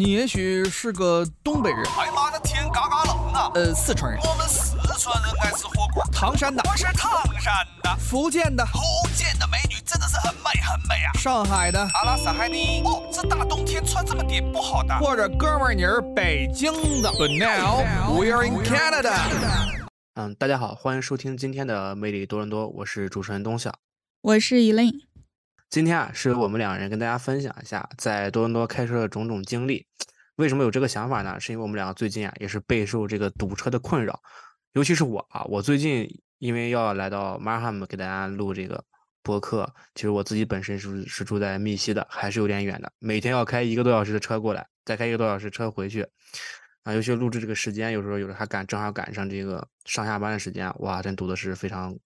你也许是个东北人，哎妈的天嘎嘎冷啊！呃，四川人，我们四川人爱吃火锅。唐山的，我是唐山的，福建的，福建的美女真的是很美很美啊！上海的，阿拉斯海尼。哦，这大冬天穿这么点不好的。或者哥们儿你是北京的。But now we're in Canada。嗯，大家好，欢迎收听今天的魅力多伦多，我是主持人东晓，我是 Elaine。今天啊，是我们两人跟大家分享一下在多伦多开车的种种经历。为什么有这个想法呢？是因为我们两个最近啊，也是备受这个堵车的困扰，尤其是我啊，我最近因为要来到 Markham 给大家录这个播客，其实我自己本身是是住在密西的，还是有点远的，每天要开一个多小时的车过来，再开一个多小时车回去，啊，尤其录制这个时间，有时候有时候还赶正好赶上这个上下班的时间，哇，真堵的是非常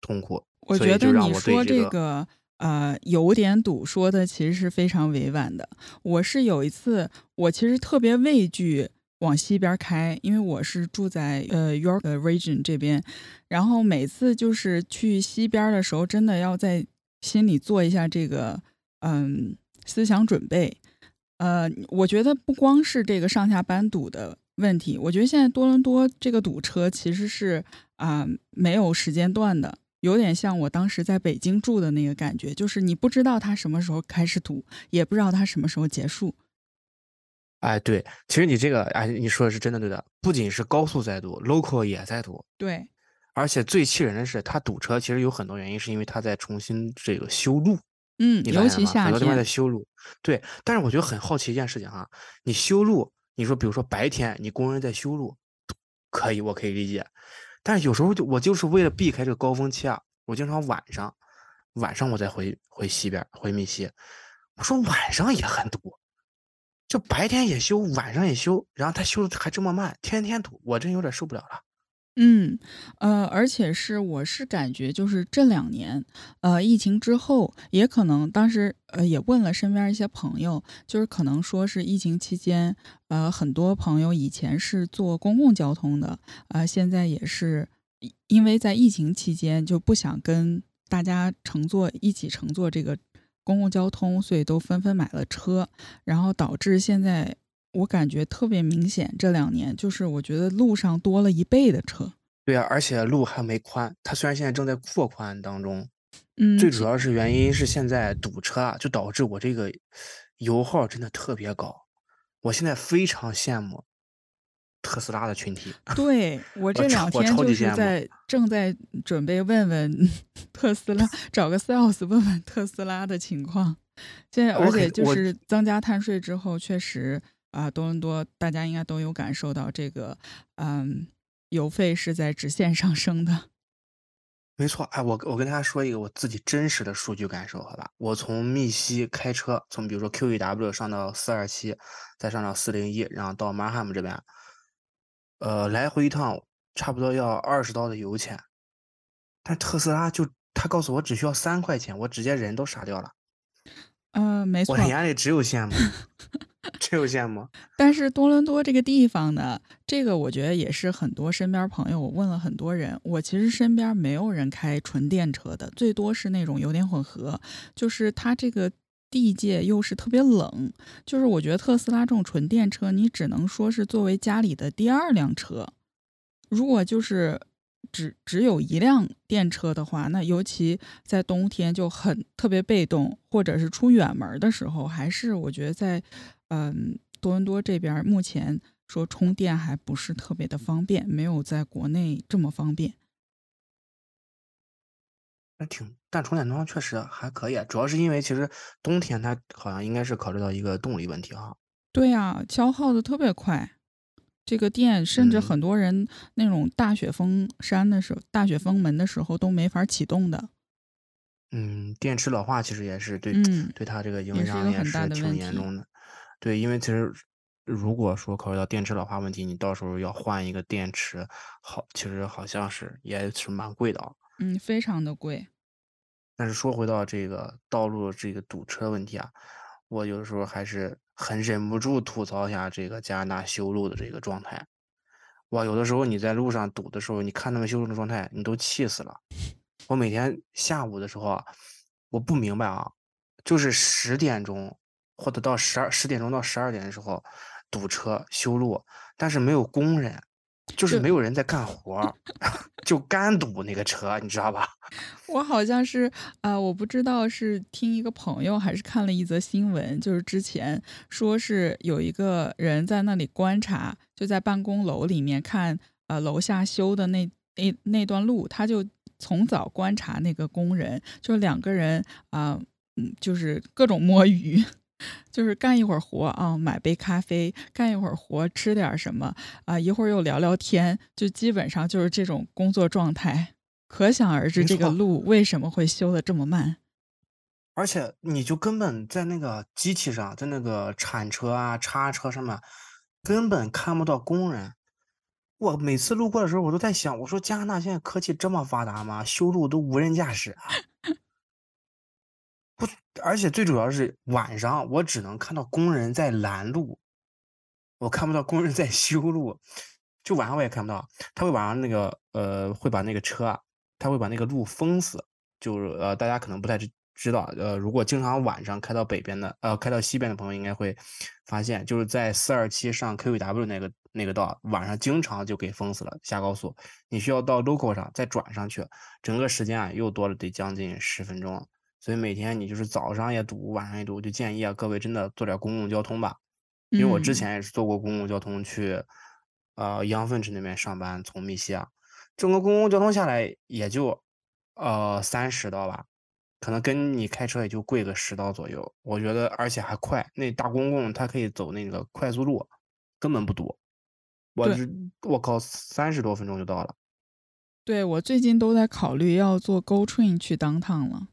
痛苦。我觉得你说这个。呃，有点堵，说的其实是非常委婉的。我是有一次，我其实特别畏惧往西边开，因为我是住在呃 York Region 这边，然后每次就是去西边的时候，真的要在心里做一下这个嗯思想准备。呃，我觉得不光是这个上下班堵的问题，我觉得现在多伦多这个堵车其实是啊没有时间段的。有点像我当时在北京住的那个感觉，就是你不知道它什么时候开始堵，也不知道它什么时候结束。哎，对，其实你这个，哎，你说的是真的对的。不仅是高速在堵，local 也在堵。对，而且最气人的是，它堵车其实有很多原因，是因为它在重新这个修路。嗯，尤其夏天，很多地方在修路。对，但是我觉得很好奇一件事情哈，你修路，你说比如说白天你工人在修路，可以，我可以理解。但是有时候就我就是为了避开这个高峰期啊，我经常晚上，晚上我再回回西边回密西。我说晚上也很堵，就白天也修，晚上也修，然后他修的还这么慢，天天堵，我真有点受不了了。嗯，呃，而且是我是感觉就是这两年，呃，疫情之后，也可能当时呃也问了身边一些朋友，就是可能说是疫情期间，呃，很多朋友以前是坐公共交通的，呃，现在也是因为在疫情期间就不想跟大家乘坐一起乘坐这个公共交通，所以都纷纷买了车，然后导致现在。我感觉特别明显，这两年就是我觉得路上多了一倍的车。对啊，而且路还没宽，它虽然现在正在扩宽当中，嗯，最主要是原因是现在堵车啊，就导致我这个油耗真的特别高。我现在非常羡慕特斯拉的群体。对我这两天就是在正在准备问问 特斯拉，找个 sales 问问特斯拉的情况。现在而且就是增加碳税之后，确实。啊，多伦多，大家应该都有感受到这个，嗯，油费是在直线上升的。没错，哎，我我跟大家说一个我自己真实的数据感受，好吧？我从密西开车，从比如说 Q E W 上到四二七，再上到四零一，然后到 Markham 这边，呃，来回一趟差不多要二十刀的油钱，但特斯拉就他告诉我只需要三块钱，我直接人都傻掉了。嗯，没错，我眼里只有羡慕。这有羡慕，但是多伦多这个地方呢，这个我觉得也是很多身边朋友，我问了很多人，我其实身边没有人开纯电车的，最多是那种油电混合。就是它这个地界又是特别冷，就是我觉得特斯拉这种纯电车，你只能说是作为家里的第二辆车。如果就是只只有一辆电车的话，那尤其在冬天就很特别被动，或者是出远门的时候，还是我觉得在。嗯，多伦多这边目前说充电还不是特别的方便，没有在国内这么方便。那挺，但充电桩确实还可以，主要是因为其实冬天它好像应该是考虑到一个动力问题哈。对呀，消耗的特别快，这个电甚至很多人那种大雪封山的时候、大雪封门的时候都没法启动的。嗯，电池老化其实也是对，对它这个影响也是挺严重的。对，因为其实如果说考虑到电池老化问题，你到时候要换一个电池，好，其实好像是也是蛮贵的啊。嗯，非常的贵。但是说回到这个道路这个堵车问题啊，我有的时候还是很忍不住吐槽一下这个加拿大修路的这个状态。哇，有的时候你在路上堵的时候，你看他们修路的状态，你都气死了。我每天下午的时候啊，我不明白啊，就是十点钟。或者到十二十点钟到十二点的时候堵车修路，但是没有工人，就是没有人在干活儿，就干堵那个车，你知道吧？我好像是啊、我不知道是听一个朋友还是看了一则新闻，就是之前说是有一个人在那里观察，就在办公楼里面看呃楼下修的那那那段路，他就从早观察那个工人，就两个人啊、嗯，就是各种摸鱼。就是干一会儿活啊，买杯咖啡；干一会儿活，吃点儿什么啊，一会儿又聊聊天，就基本上就是这种工作状态。可想而知，这个路为什么会修的这么慢？而且你就根本在那个机器上，在那个铲车啊、叉车上面，根本看不到工人。我每次路过的时候，我都在想，我说加拿大现在科技这么发达吗？修路都无人驾驶啊！不，而且最主要是晚上，我只能看到工人在拦路，我看不到工人在修路。就晚上我也看不到，他会晚上那个呃，会把那个车啊，他会把那个路封死。就是呃，大家可能不太知知道，呃，如果经常晚上开到北边的，呃，开到西边的朋友应该会发现，就是在四二七上 QW 那个那个道，晚上经常就给封死了，下高速，你需要到 local 上再转上去，整个时间啊又多了得将近十分钟。所以每天你就是早上也堵，晚上也堵，就建议啊各位真的坐点公共交通吧，因为我之嗯前也是坐过公共交通去，呃，杨粪池那边上班，从密西亚，整个公共交通下来也就，呃，三十刀吧，可能跟你开车也就贵个十刀左右。我觉得而且还快，那大公共它可以走那个快速路，根本不堵。我对这我靠，三十多分钟就到了。对，我最近都在考虑要坐 Go Train 去 downtown 了。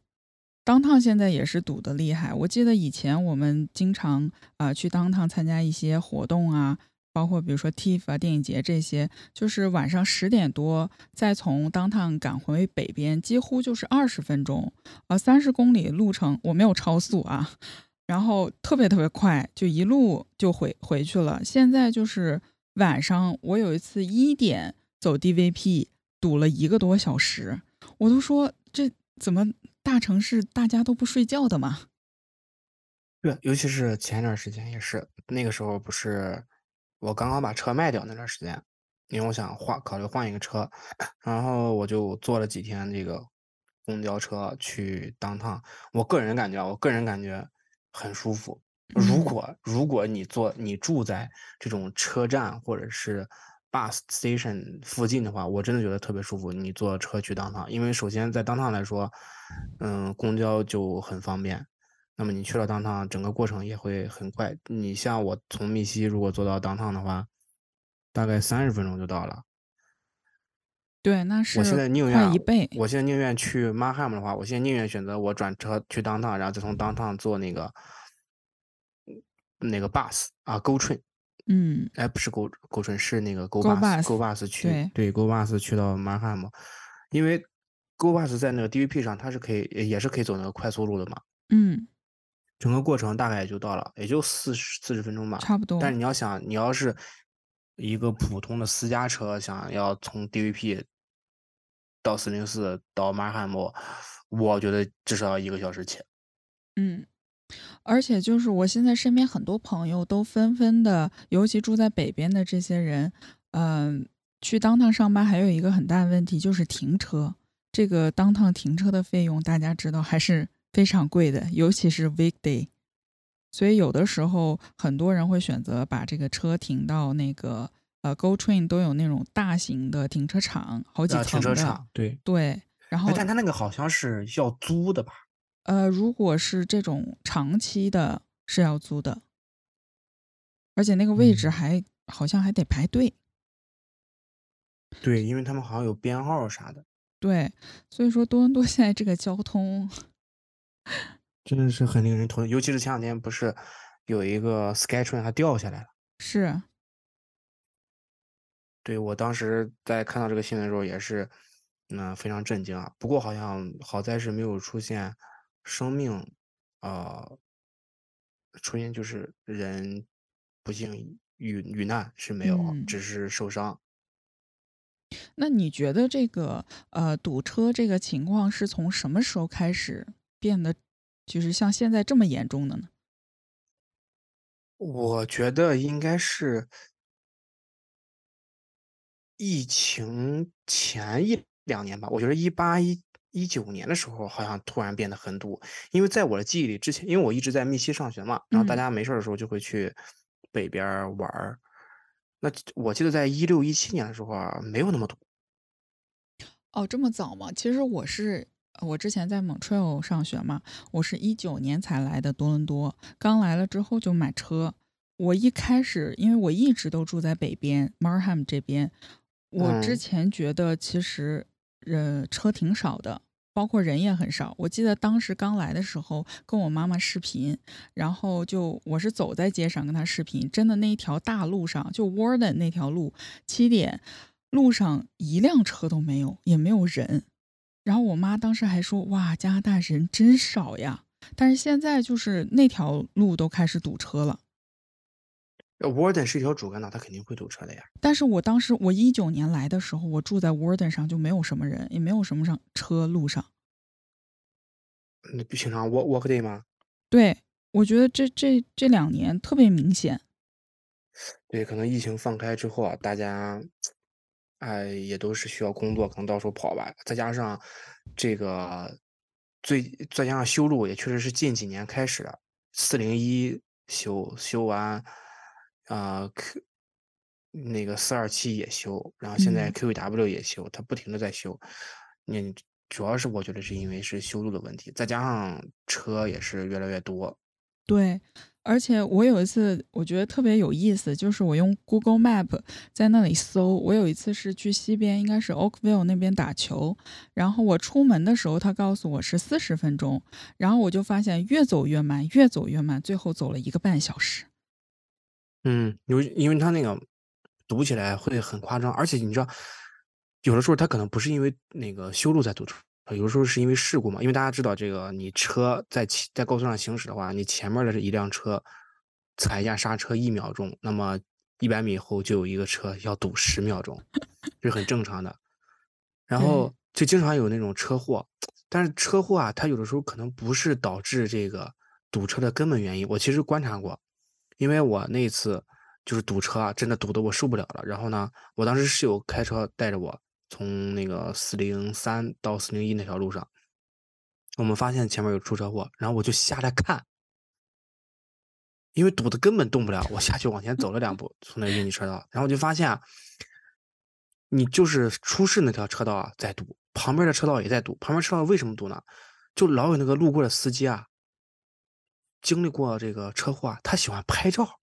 当趟现在也是堵得厉害。我记得以前我们经常啊、去当趟参加一些活动啊，包括比如说 TIFF 啊、电影节这些，就是晚上十点多再从当趟赶回北边，几乎就是二十分钟，啊，三十公里路程，我没有超速啊，然后特别特别快，就一路就回回去了。现在就是晚上，我有一次一点走 DVP，堵了一个多小时，我都说这怎么大城市大家都不睡觉的嘛？对，尤其是前一段时间也是，那个时候不是我刚刚把车卖掉那段时间，因为我想换，考虑换一个车，然后我就坐了几天这个公交车去当趟。我个人感觉啊，我个人感觉很舒服。如嗯果如果你坐你住在这种车站或者是 bus station 附近的话，我真的觉得特别舒服。你坐车去当趟，因为首先在当趟来说，嗯，公交就很方便。那么你去了当趟，整个过程也会很快。你像我从密西如果坐到当趟的话，大概三十分钟就到了。对，那是我现在宁愿一倍。我现在宁愿去 Markham 的话，我现在宁愿选择我转车去当趟，然后再从当趟坐那个那个 bus 啊，Go Train，嗯，哎，不是 Go Go 是那个 Go Go Bus，Go Bus，Bus 去对对 Go Bus 去到 Markham，因为 Go Bus 在那个 DVP 上它是可以也是可以走那个快速路的嘛。嗯，整个过程大概也就到了，也就四十四十分钟吧。差不多。但是你要想，你要是一个普通的私家车，想要从 DVP 到四零四到马尔汉姆，我觉得至少要一个小时起。嗯，而且就是我现在身边很多朋友都纷纷的，尤其住在北边的这些人，嗯、去当趟上班还有一个很大的问题就是停车。这个当趟停车的费用大家知道还是非常贵的，尤其是 weekday。所以有的时候很多人会选择把这个车停到那个呃 Go Train 都有那种大型的停车场，好几啊，停层的。车场，对。对，然后哎，但他那个好像是要租的吧？呃，如果是这种长期的，是要租的，而且那个位置嗯还、好像还得排队。对，因为他们好像有编号啥的，对，所以说多伦多现在这个交通，真的是很令人头疼。尤其是前两天不是有一个 Skytrain 它掉下来了。是对，我当时在看到这个新闻的时候也是，嗯、非常震惊啊。不过好像好在是没有出现生命，呃，出现就是人不幸遇遇难是没有，嗯只是受伤。那你觉得这个呃堵车这个情况是从什么时候开始变得就是像现在这么严重的呢？我觉得应该是疫情前一两年吧，我觉得一八一一九年的时候，好像突然变得很堵。因为在我的记忆里，之前因为我一直在密西上学嘛，然后大嗯家没事的时候就会去北边玩儿。那我记得在一六一七年的时候啊，没有那么堵。哦，这么早吗？其实我是我之前在 Montreal 上学嘛，我是一九年才来的多伦多，刚来了之后就买车。我一开始，因为我一直都住在北边 Markham 这边，我之嗯前觉得其实呃车挺少的，包括人也很少。我记得当时刚来的时候跟我妈妈视频，然后就我是走在街上跟她视频，真的那一条大路上，就 Warden 那条路，七点路上一辆车都没有，也没有人。然后我妈当时还说：“哇，加拿大人真少呀！”但是现在就是那条路都开始堵车了。呃 Warden 是一条主干道，它肯定会堵车的呀。但是我当时我一九年来的时候，我住在 Warden 上就没有什么人，也没有什么上车路上。那平常 work work day 吗？对，我觉得这这这两年特别明显。对，可能疫情放开之后啊，大家，哎，也都是需要工作，可能到处跑吧。再加上这个最再加上修路也确实是近几年开始的，四零一修修完，啊、Q 那个四二七也修，然后现在嗯 QEW 也修，它不停的在修。你主要是我觉得是因为是修路的问题，再加上车也是越来越多。对，而且我有一次我觉得特别有意思，就是我用 Google Map 在那里搜，我有一次是去西边，应该是 Oakville 那边打球，然后我出门的时候，他告诉我是四十分钟，然后我就发现越走越慢，越走越慢，最后走了一个半小时。嗯，因为因为他那个堵起来会很夸张，而且你知道，有的时候他可能不是因为那个修路在堵车，有的时候是因为事故嘛。因为大家知道，这个你车在在高速上行驶的话，你前面的这一辆车踩一下刹车一秒钟，那么一百米后就有一个车要堵十秒钟，这是很正常的。然后就经常有那种车祸，但是车祸啊，它有的时候可能不是导致这个堵车的根本原因。我其实观察过，因为我那次就是堵车啊，真的堵得我受不了了。然后呢，我当时室友开车带着我从那个四零三到四零一那条路上，我们发现前面有出车祸，然后我就下来看，因为堵得根本动不了，我下去往前走了两步，从那应急车道，然后我就发现，你就是出事那条车道啊在堵，旁边的车道也在堵。旁边车道为什么堵呢？就老有那个路过的司机啊，经历过这个车祸啊，他喜欢拍照。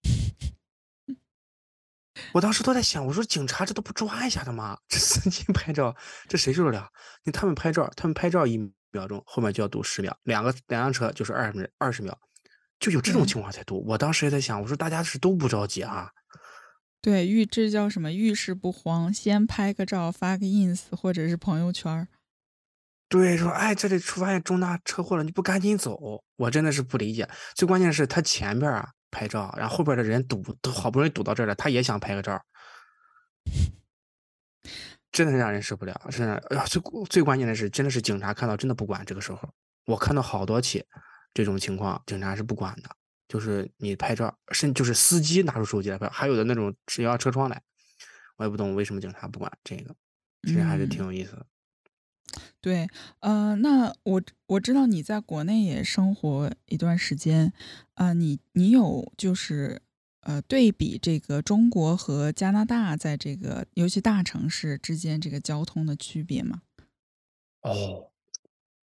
我当时都在想，我说警察这都不抓一下的吗？这司机 拍照，这谁受得了？你他们拍照，他们拍照一秒钟，后面就要堵十秒，两个两辆车就是二十二十秒，就有这种情况才堵。我当时也在想，我说大家是都不着急啊？对，遇这叫什么？遇事不慌，先拍个照，发个 ins 或者是朋友圈儿。对，说哎，这里出发现重大车祸了，你不赶紧走？我真的是不理解。最关键是他前边啊拍照，然后后边的人堵，都好不容易堵到这儿了，他也想拍个照，真的是让人受不了。真的，哎呀，最最关键的是，真的是警察看到真的不管。这个时候，我看到好多起这种情况，警察是不管的，就是你拍照，甚就是司机拿出手机来拍，还有的那种只要车窗来，我也不懂为什么警察不管这个，其实还是挺嗯有意思的。对，呃，那我我知道你在国内也生活一段时间，呃，你你有就是呃对比这个中国和加拿大在这个尤其大城市之间这个交通的区别吗？哦，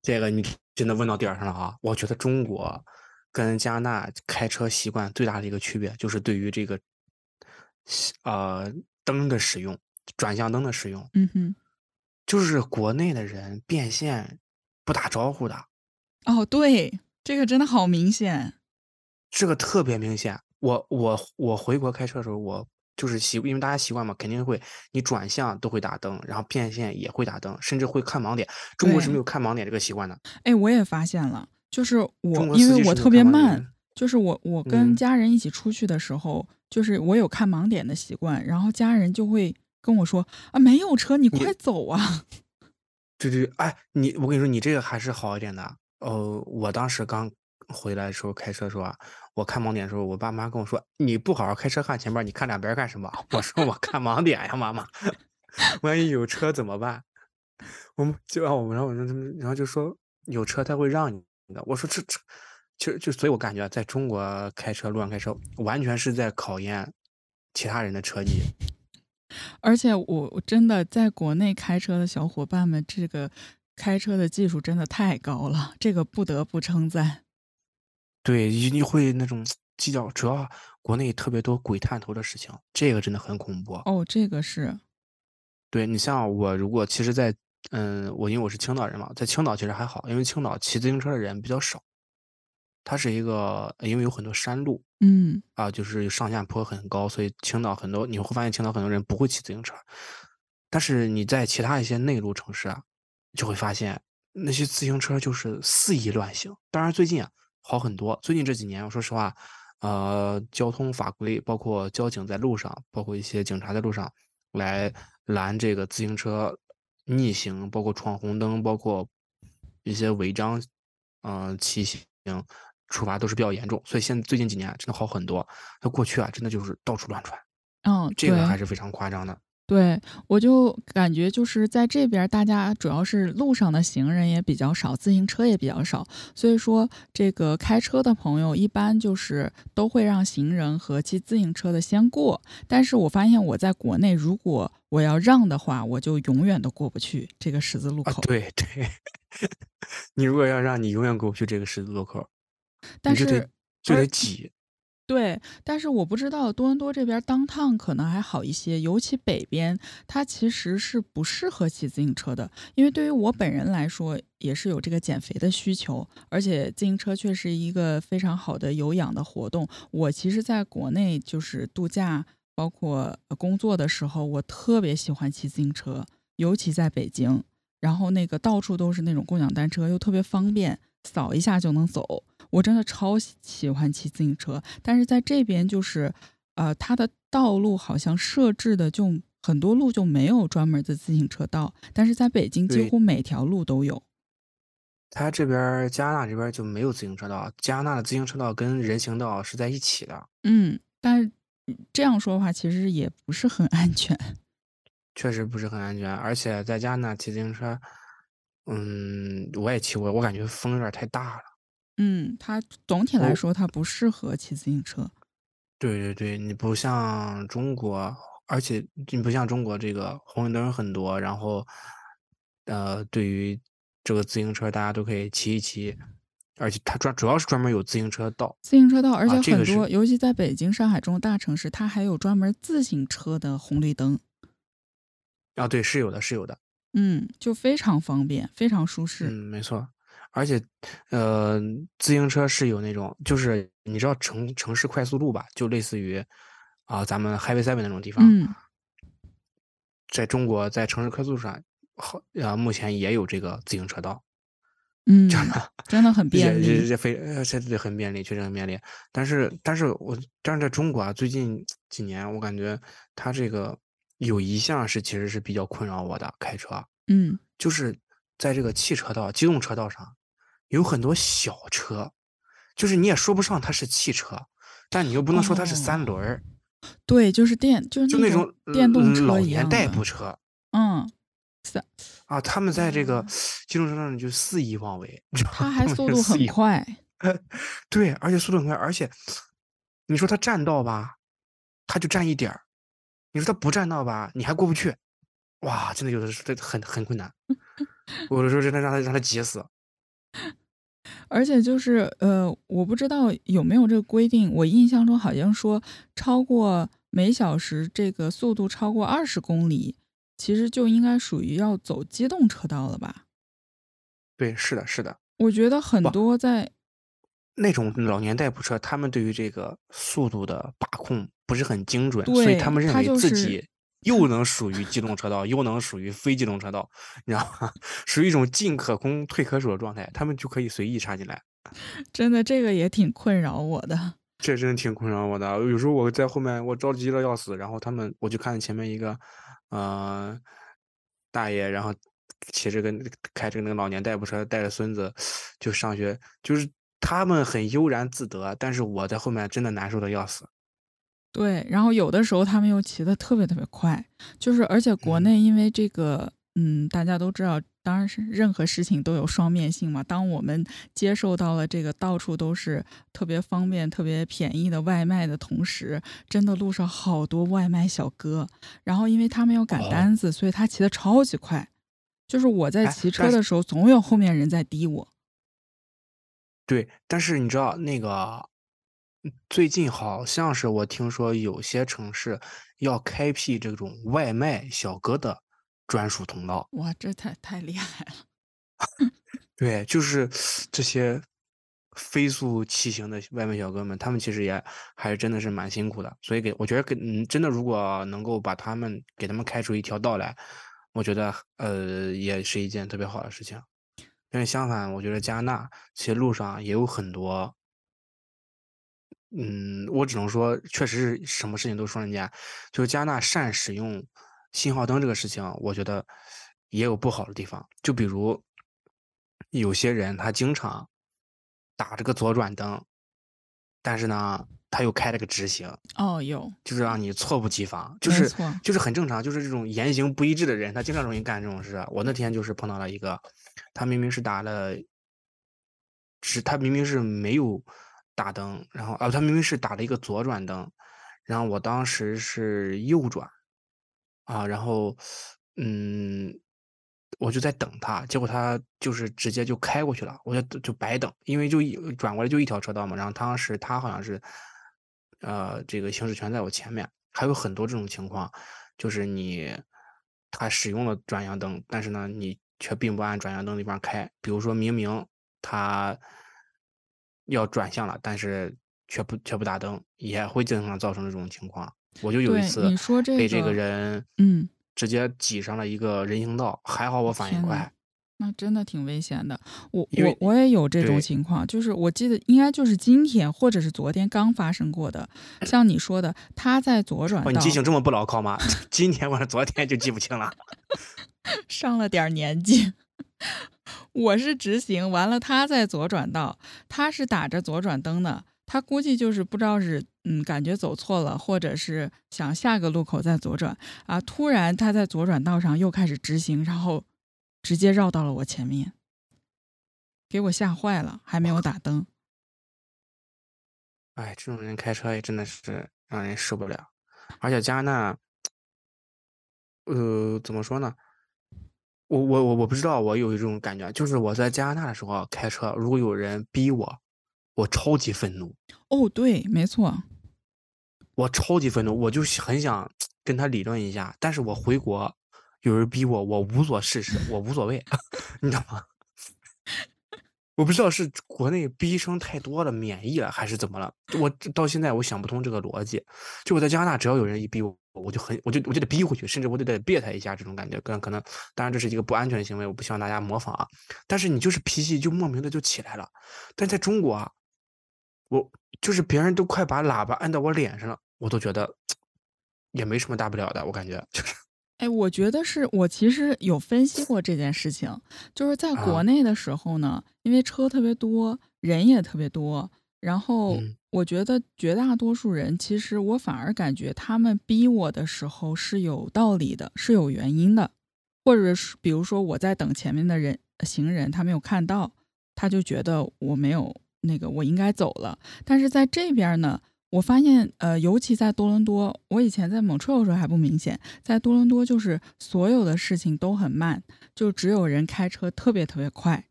这个你真的问到点儿上了啊！我觉得中国跟加拿大开车习惯最大的一个区别，就是对于这个西呃灯的使用，转向灯的使用，嗯哼，就是国内的人变现不打招呼的，哦，对，这个真的好明显。这个特别明显。我我我回国开车的时候，我就是习，因为大家习惯嘛，肯定会你转向都会打灯，然后变线也会打灯，甚至会看盲点。中国是没有看盲点这个习惯的。哎，我也发现了，就是我因为我特别慢，就是我我跟嗯家人一起出去的时候，就是我有看盲点的习惯，然后家人就会跟我说啊，没有车，你快走啊！对对，哎，你我跟你说，你这个还是好一点的。呃，我当时刚回来的时候开车的时候啊，我看盲点的时候，我爸妈跟我说：“你不好好开车看前面，你看两边干什么？” 我说：“我看盲点呀，妈妈，万一有车怎么办？”我们就让我们，然后他们，然后就说有车他会让你的。我说这这，其实就所以，我感觉在中国开车路上开车，完全是在考验其他人的车技。而且我真的在国内开车的小伙伴们，这个开车的技术真的太高了，这个不得不称赞。对，你会那种计较，主要国内特别多鬼探头的事情，这个真的很恐怖。哦，这个是。对你像我，如果其实，在嗯，我因为我是青岛人嘛，在青岛其实还好，因为青岛骑自行车的人比较少。它是一个，因为有很多山路，嗯，啊，就是上下坡很高，所以青岛很多你会发现青岛很多人不会骑自行车。但是你在其他一些内陆城市啊，就会发现那些自行车就是肆意乱行。当然最近啊好很多，最近这几年我说实话，呃，交通法规包括交警在路上，包括一些警察在路上来拦这个自行车逆行，包括闯红灯，包括一些违章，嗯，骑行。处罚都是比较严重，所以现在最近几年真的好很多。那过去啊，真的就是到处乱窜，嗯，这个还是非常夸张的。对，我就感觉就是在这边，大家主要是路上的行人也比较少，自行车也比较少，所以说这个开车的朋友一般就是都会让行人和骑自行车的先过。但是我发现我在国内，如果我要让的话，我就永远都过不去这个十字路口。对对，你如果要让你永远过不去这个十字路口。但是就得挤，对，但是我不知道多伦多这边当趟可能还好一些，尤其北边，它其实是不适合骑自行车的，因为对于我本人来说，也是有这个减肥的需求，而且自行车却是一个非常好的有氧的活动。我其实在国内就是度假，包括工作的时候，我特别喜欢骑自行车，尤其在北京，然后那个到处都是那种共享单车，又特别方便，扫一下就能走。我真的超喜欢骑自行车，但是在这边就是，呃，它的道路好像设置的就很多路就没有专门的自行车道，但是在北京几乎每条路都有。它这边加拿大这边就没有自行车道，加拿大的自行车道跟人行道是在一起的。嗯，但是这样说的话，其实也不是很安全。确实不是很安全，而且在加拿大骑自行车，嗯，我也骑过，我感觉风有点太大了。嗯，它总体来说它不适合骑自行车。对对对，你不像中国，而且你不像中国这个红绿灯很多，然后，呃，对于这个自行车大家都可以骑一骑，而且它专主要是专门有自行车道。自行车道，而且很多，尤其在北京、上海这种大城市，它还有专门自行车的红绿灯。啊，对，是有的，是有的。嗯，就非常方便，非常舒适。嗯，没错。而且，呃，自行车是有那种，就是你知道城城市快速路吧？就类似于啊，咱们 Highway Seven 那种地方。嗯。在中国，在城市快速路上，好啊，目前也有这个自行车道。嗯。真的很便利。这这非这这很便利，确实很便利。但是，但是我但是在中国啊，最近几年，我感觉它这个有一项是其实是比较困扰我的，开车。嗯。就是在这个汽车道、机动车道上。有很多小车，就是你也说不上它是汽车，但你又不能说它是三轮儿。对，就是电，就是就那种电动车老年代步车。嗯，三啊，他们在这个机动车上就肆意妄为，他还速度很快。对，而且速度很快，而且你说他占道吧，他就占一点儿；你说他不占道吧，你还过不去。哇，真的有的是很很困难，有的时候真的让他让他急死。而且就是呃，我不知道有没有这个规定。我印象中好像说，超过每小时这个速度超过二十公里，其实就应该属于要走机动车道了吧？对，是的，是的。我觉得很多在那种老年代步车，他们对于这个速度的把控不是很精准，所以他们认为自己。又能属于机动车道，又能属于非机动车道，你知道吗？属于一种进可攻退可守的状态，他们就可以随意插进来。真的，这个也挺困扰我的。这真的挺困扰我的。有时候我在后面，我着急的要死，然后他们，我就看前面一个，呃，大爷，然后骑着个开着那个老年代步车，带着孙子就上学，就是。他们很悠然自得，但是我在后面真的难受的要死。对，然后有的时候他们又骑的特别特别快，就是而且国嗯内因为这个，嗯，大家都知道，当然是任何事情都有双面性嘛。当我们接受到了这个到处都是特别方便、特别便宜的外卖的同时，真的路上好多外卖小哥，然后因为他们要赶哦单子，所以他骑的超级快。就是我在哎骑车的时候，总有后面人在滴我。对，但是你知道那个，嗯最近好像是我听说有些城市要开辟这种外卖小哥的专属通道。哇，这太太厉害了！对，就是这些飞速骑行的外卖小哥们，他们其实也还是真的是蛮辛苦的。所以给我觉得给嗯，真的如果能够把他们给他们开出一条道来，我觉得呃也是一件特别好的事情。但是相反，我觉得加拿大其实路上也有很多，嗯，我只能说，确实是什么事情都说人家，就是加拿大善使用信号灯这个事情，我觉得也有不好的地方。就比如有些人他经常打这个左转灯，但是呢，他又开了个直行，哦，有，就是让你措不及防，就是就是很正常，就是这种言行不一致的人，他经常容易干这种事。我那天就是碰到了一个，他明明是打了，是他明明是没有打灯，然后啊，他明明是打了一个左转灯，然后我当时是右转，啊，然后嗯，我就在等他，结果他就是直接就开过去了，我就就白等，因为就一转过来就一条车道嘛，然后当时他好像是，呃，这个行驶权在我前面，还有很多这种情况，就是你他使用了转向灯，但是呢，你却并不按转向灯那边开，比如说明明他要转向了，但是却不却不打灯，也会经常造成这种情况。我就有一次被这个个人嗯直接挤上了一个人行道，还好我反应快。那真的挺危险的。我我我也有这种情况，就是我记得应该就是今天或者是昨天刚发生过的。像你说的，他在左转哇，道你记性这么不牢靠吗？今天或者昨天就记不清了。上了点年纪，我是直行，完了他在左转道，他是打着左转灯的，他估计就是不知道是嗯感觉走错了，或者是想下个路口再左转啊，突然他在左转道上又开始直行，然后直接绕到了我前面，给我吓坏了，还没有打灯。哎，这种人开车也真的是让人受不了。而且加拿大，呃，怎么说呢？我我我我不知道，我有一种感觉，就是我在加拿大的时候啊开车，如果有人逼我，我超级愤怒，哦，对，没错，我超级愤怒，我就很想跟他理论一下，但是我回国有人逼我，我无所事事，我无所谓，你知道吗？我不知道是国内逼声太多了，免疫了还是怎么了，我到现在我想不通这个逻辑。就我在加拿大，只要有人一逼我，我就很我就我就得逼回去，甚至我就得别他一下，这种感觉，可能可能，当然这是一个不安全的行为，我不希望大家模仿啊。但是你就是脾气就莫名的就起来了，但在中国啊，我就是别人都快把喇叭按到我脸上了，我都觉得也没什么大不了的，我感觉就是哎，我觉得是我其实有分析过这件事情，就是在国啊内的时候呢，因为车特别多，人也特别多，然后嗯。我觉得绝大多数人其实我反而感觉他们逼我的时候是有道理的，是有原因的，或者是比如说我在等前面的人行人，他没有看到，他就觉得我没有那个我应该走了，但是在这边呢。我发现，呃，尤其在多伦多，我以前在蒙特利尔的时候还不明显，在多伦多就是所有的事情都很慢，就只有人开车特别特别快，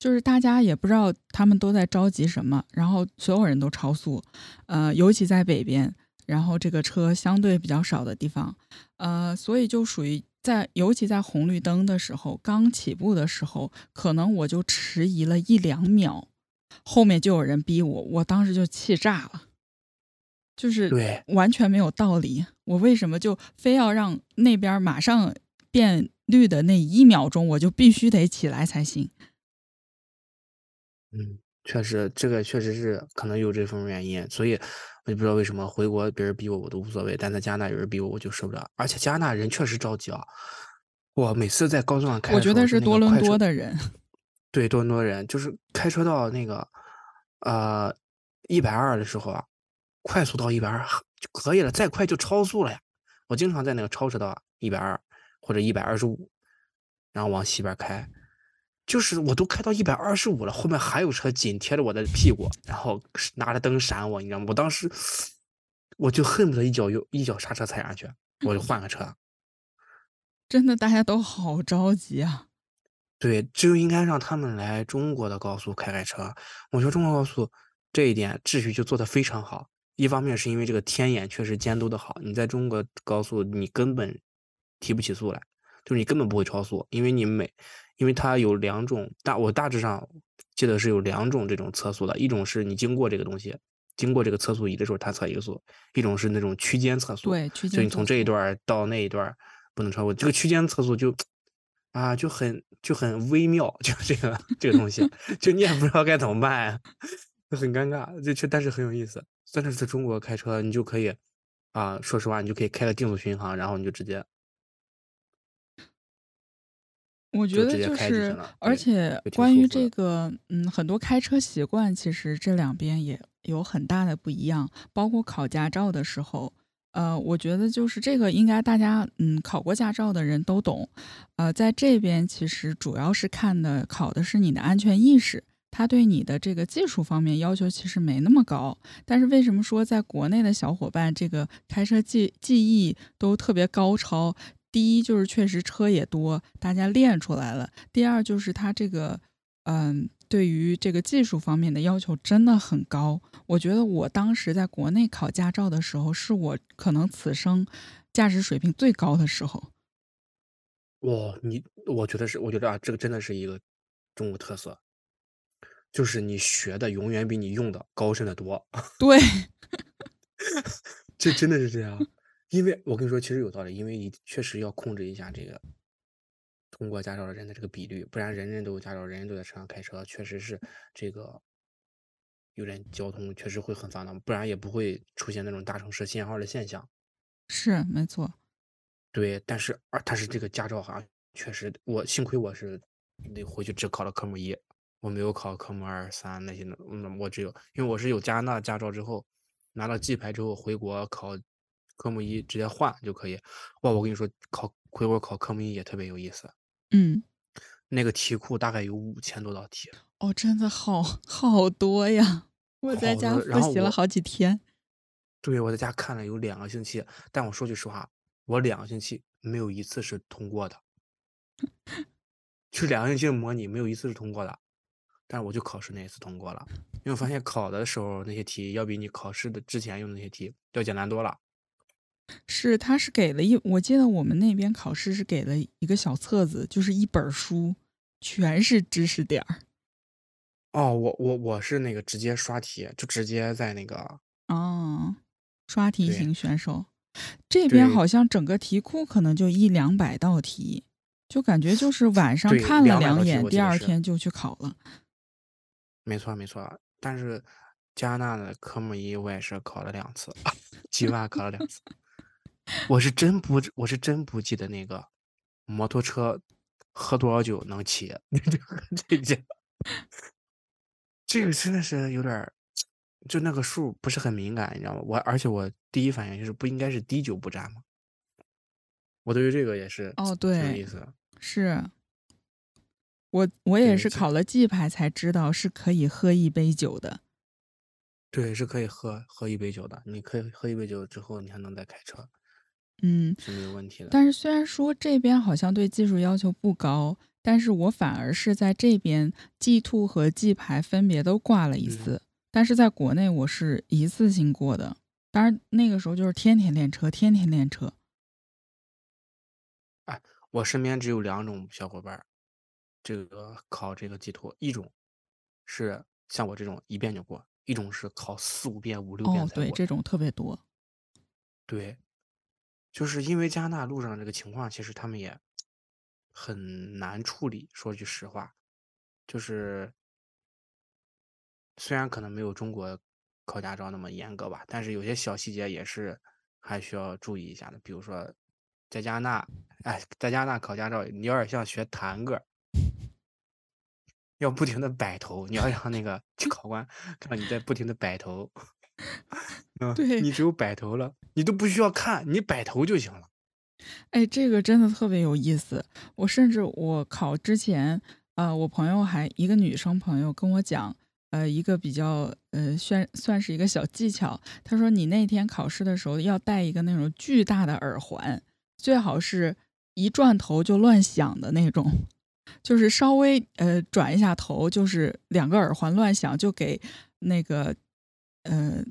就是大家也不知道他们都在着急什么，然后所有人都超速，呃，尤其在北边，然后这个车相对比较少的地方，呃，所以就属于在尤其在红绿灯的时候，刚起步的时候，可能我就迟疑了一两秒，后面就有人逼我，我当时就气炸了。就是对完全没有道理。我为什么就非要让那边马上变绿的那一秒钟，我就必须得起来才行？嗯，确实，这个确实是可能有这方面原因，所以我就不知道为什么回国别人逼我我都无所谓，但在加拿大有人逼我我就受不了。而且加拿大人确实着急啊，我每次在高速上开我觉得是多伦多的人。对多伦多人，就是开车到那个呃，一百二的时候啊，快速到一百二就可以了，再快就超速了呀。我经常在那个超车道一百二或者一百二十五，然后往西边开，就是我都开到一百二十五了，后面还有车紧贴着我的屁股，然后拿着灯闪我，你知道吗？我当时我就恨不得一脚油一脚刹车踩下去，我就换个车。真的，大家都好着急啊！对，就应该让他们来中国的高速开开车。我觉得中国高速这一点秩序就做得非常好。一方面是因为这个天眼确实监督的好，你在中国高速你根本提不起速来，就是你根本不会超速，因为你每，因为它有两种大，我大致上记得是有两种这种测速的，一种是你经过这个东西，经过这个测速仪的时候它测一个速，一种是那种区间测速，对，区间就你从这一段到那一段。不能超过这个区间测速就，啊，就很就很微妙，就这个这个东西，就你也不知道该怎么办，就很尴尬。这却但是很有意思。但是在中国开车，你就可以，啊，说实话，你就可以开个定速巡航，然后你就直接，我觉得就是，而且关于这个，嗯，很多开车习惯，其实这两边也有很大的不一样，包括考驾照的时候。呃，我觉得就是这个，应该大家嗯考过驾照的人都懂。呃，在这边其实主要是看的考的是你的安全意识，他对你的这个技术方面要求其实没那么高。但是为什么说在国内的小伙伴这个开车技技艺都特别高超？第一就是确实车也多，大家练出来了；第二就是他这个嗯。对于这个技术方面的要求真的很高，我觉得我当时在国内考驾照的时候，是我可能此生驾驶水平最高的时候。哇，你我觉得是，我觉得啊，这个真的是一个中国特色，就是你学的永远比你用的高深的多。对，这真的是这样，因为我跟你说，其实有道理，因为你确实要控制一下这个。通过驾照的人的这个比率，不然人人都有驾照，人人都在车上开车，确实是这个有点交通确实会很繁忙，不然也不会出现那种大城市限号的现象。是没错，对，但是啊，但是这个驾照哈，确实我幸亏我是得回去只考了科目一，我没有考科目二三那些的，嗯，我只有因为我是有加拿大驾照之后拿到 G 牌之后回国考科目一直接换就可以。哇，我跟你说，考回国考科目一也特别有意思。嗯，那个题库大概有五千多道题哦，真的好 好多呀！我在家复习了好几天。对，我在家看了有两个星期，但我说句实话，我两个星期没有一次是通过的，就两个星期的模拟没有一次是通过的，但是我就考试那一次通过了，因为我发现考的时候那些题要比你考试的之前用的那些题要简单多了。是，他是给了一，我记得我们那边考试是给了一个小册子，就是一本书，全是知识点儿。哦，我我我是那个直接刷题，就直接在那个哦，刷题型选手。这边好像整个题库可能就一两百道题，就感觉就是晚上看了两眼，第二天就去考了。没错没错，但是加拿大的科目一我也是考了两次，计划考了两次。我是真不，我是真不记得那个摩托车喝多少酒能骑，这这 这个真的是有点就那个数不是很敏感，你知道吗？我而且我第一反应就是不应该是滴酒不沾吗？我对于这个也是哦，对，有意思。是我我也是考了记牌才知道是可以喝一杯酒的。对，是可以喝喝一杯酒的。你可以喝一杯酒之后，你还能再开车。嗯，是没有问题的。但是虽然说这边好像对技术要求不高，但是我反而是在这边 G two 和 G 牌分别都挂了一次，但是在国内我是一次性过的。当然那个时候就是天天练车，天天练车。哎，我身边只有两种小伙伴，这个考这个 G two，一种是像我这种一遍就过，一种是考四五遍、五六遍才过。对，这种特别多。对。就是因为加拿大路上这个情况，其实他们也很难处理。说句实话，就是虽然可能没有中国考驾照那么严格吧，但是有些小细节也是还需要注意一下的。比如说，在加拿大，哎，在加拿大考驾照，你有点像学弹个要不停的摆头，你要让那个 考官看到你在不停的摆头，嗯，对你只有摆头了，你都不需要看，你摆头就行了。哎，这个真的特别有意思。我甚至我考之前，呃，我朋友还一个女生朋友跟我讲，呃，一个比较呃算算是一个小技巧。她说你那天考试的时候要戴一个那种巨大的耳环，最好是一转头就乱响的那种，就是稍微呃转一下头，就是两个耳环乱响，就给那个呃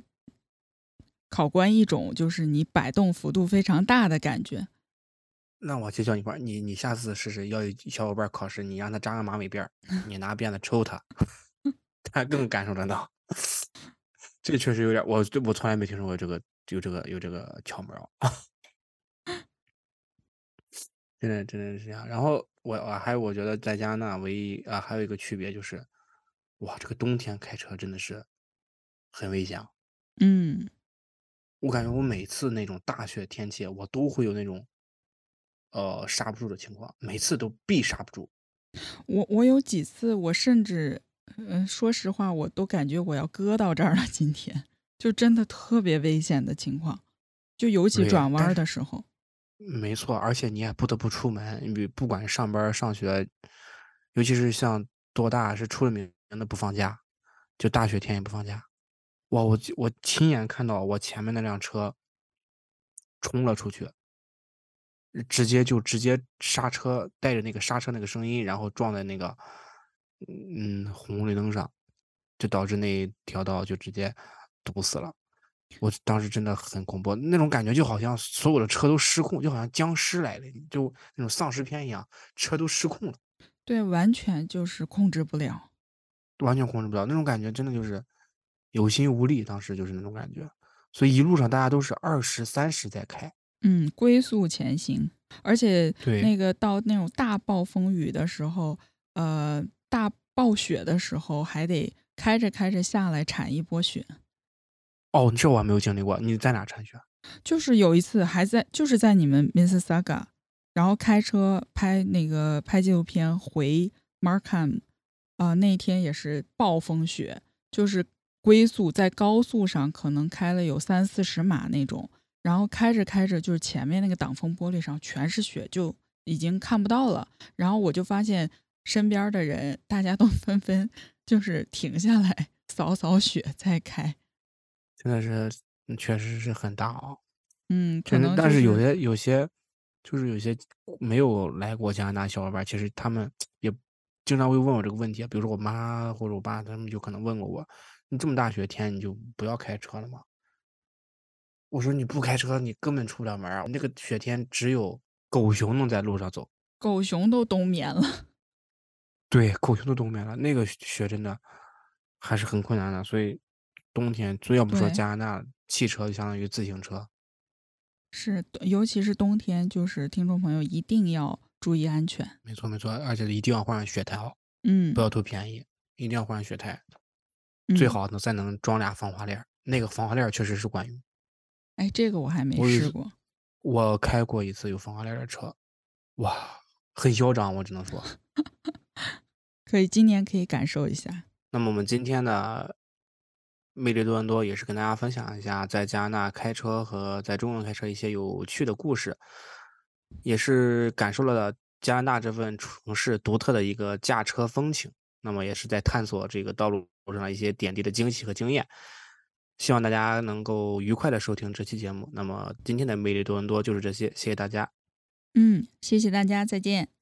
考官一种就是你摆动幅度非常大的感觉。那我就教你玩儿，你你下次试试，要有小伙伴考试，你让他扎个马尾辫儿，你拿鞭子抽他，他更感受得到。这确实有点儿，我我从来没听说过这个有这个有这个窍门儿啊。真的真的是这样。然后我我还有我觉得在加拿大唯一啊还有一个区别就是，哇，这个冬天开车真的是很危险啊。嗯，我感觉我每次那种大雪天气，我都会有那种呃刹不住的情况，每次都必刹不住。我我有几次，我甚至，嗯、说实话，我都感觉我要搁到这儿了。今天就真的特别危险的情况，就尤其转弯儿的时候。没错，而且你也不得不出门，你比不管上班上学，尤其是像多大是出了名的不放假，就大雪天也不放假。哇，我就我亲眼看到我前面那辆车冲了出去，直接就直接刹车，带着那个刹车那个声音，然后撞在那个嗯红绿灯上，就导致那条道就直接堵死了。我当时真的很恐怖，那种感觉就好像所有的车都失控，就好像僵尸来了，就那种丧尸片一样，车都失控了，对，完全就是控制不了。完全控制不了。那种感觉真的就是有心无力，当时就是那种感觉。所以一路上大家都是二十三十在开，嗯，龟速前行，而且对那个到那种大暴风雨的时候，呃，大暴雪的时候，还得开着开着下来铲一波雪。哦，这我还没有经历过。你在哪铲雪？就是有一次还在，就是在你们 Mississauga，然后开车拍那个拍纪录片回 Markham，啊、那天也是暴风雪，就是龟速在高速上可能开了有三四十码那种，然后开着开着就是前面那个挡风玻璃上全是雪，就已经看不到了。然后我就发现身边的人大家都 纷纷就是停下来扫扫雪再开。真的是，嗯确实是很大啊、嗯，可能就但是有些有些，就是有些没有来过加拿大小伙伴，其实他们也经常会问我这个问题啊。比如说我妈或者我爸，他们就可能问过我：“你这么大雪天，你就不要开车了吗？”我说：“你不开车，你根本出不了门啊！那个雪天只有狗熊能在路上走，狗熊都冬眠了。对，狗熊都冬眠了。那个雪真的还是很困难的。所以冬天，要不说加拿大汽车就相当于自行车。是，尤其是冬天，就是听众朋友一定要注意安全。没错没错，而且一定要换上雪胎哦。嗯不，要图便宜，一定要换雪胎，最嗯。好能再能装俩防滑链儿。那个防滑链儿确实是管用，哎，这个我还没试过。我开过一次有防滑链儿的车，哇，很嚣张，我只能说。可以，今年可以感受一下。那么我们今天的魅力多伦多也是跟大家分享一下在加拿大开车和在中国开车一些有趣的故事，也是感受了加拿大这份城市独特的一个驾车风情。那么也是在探索这个道路上的一些点滴的惊喜和经验。希望大家能够愉快的收听这期节目。那么今天的魅力多伦多就是这些，谢谢大家。嗯，谢谢大家，再见。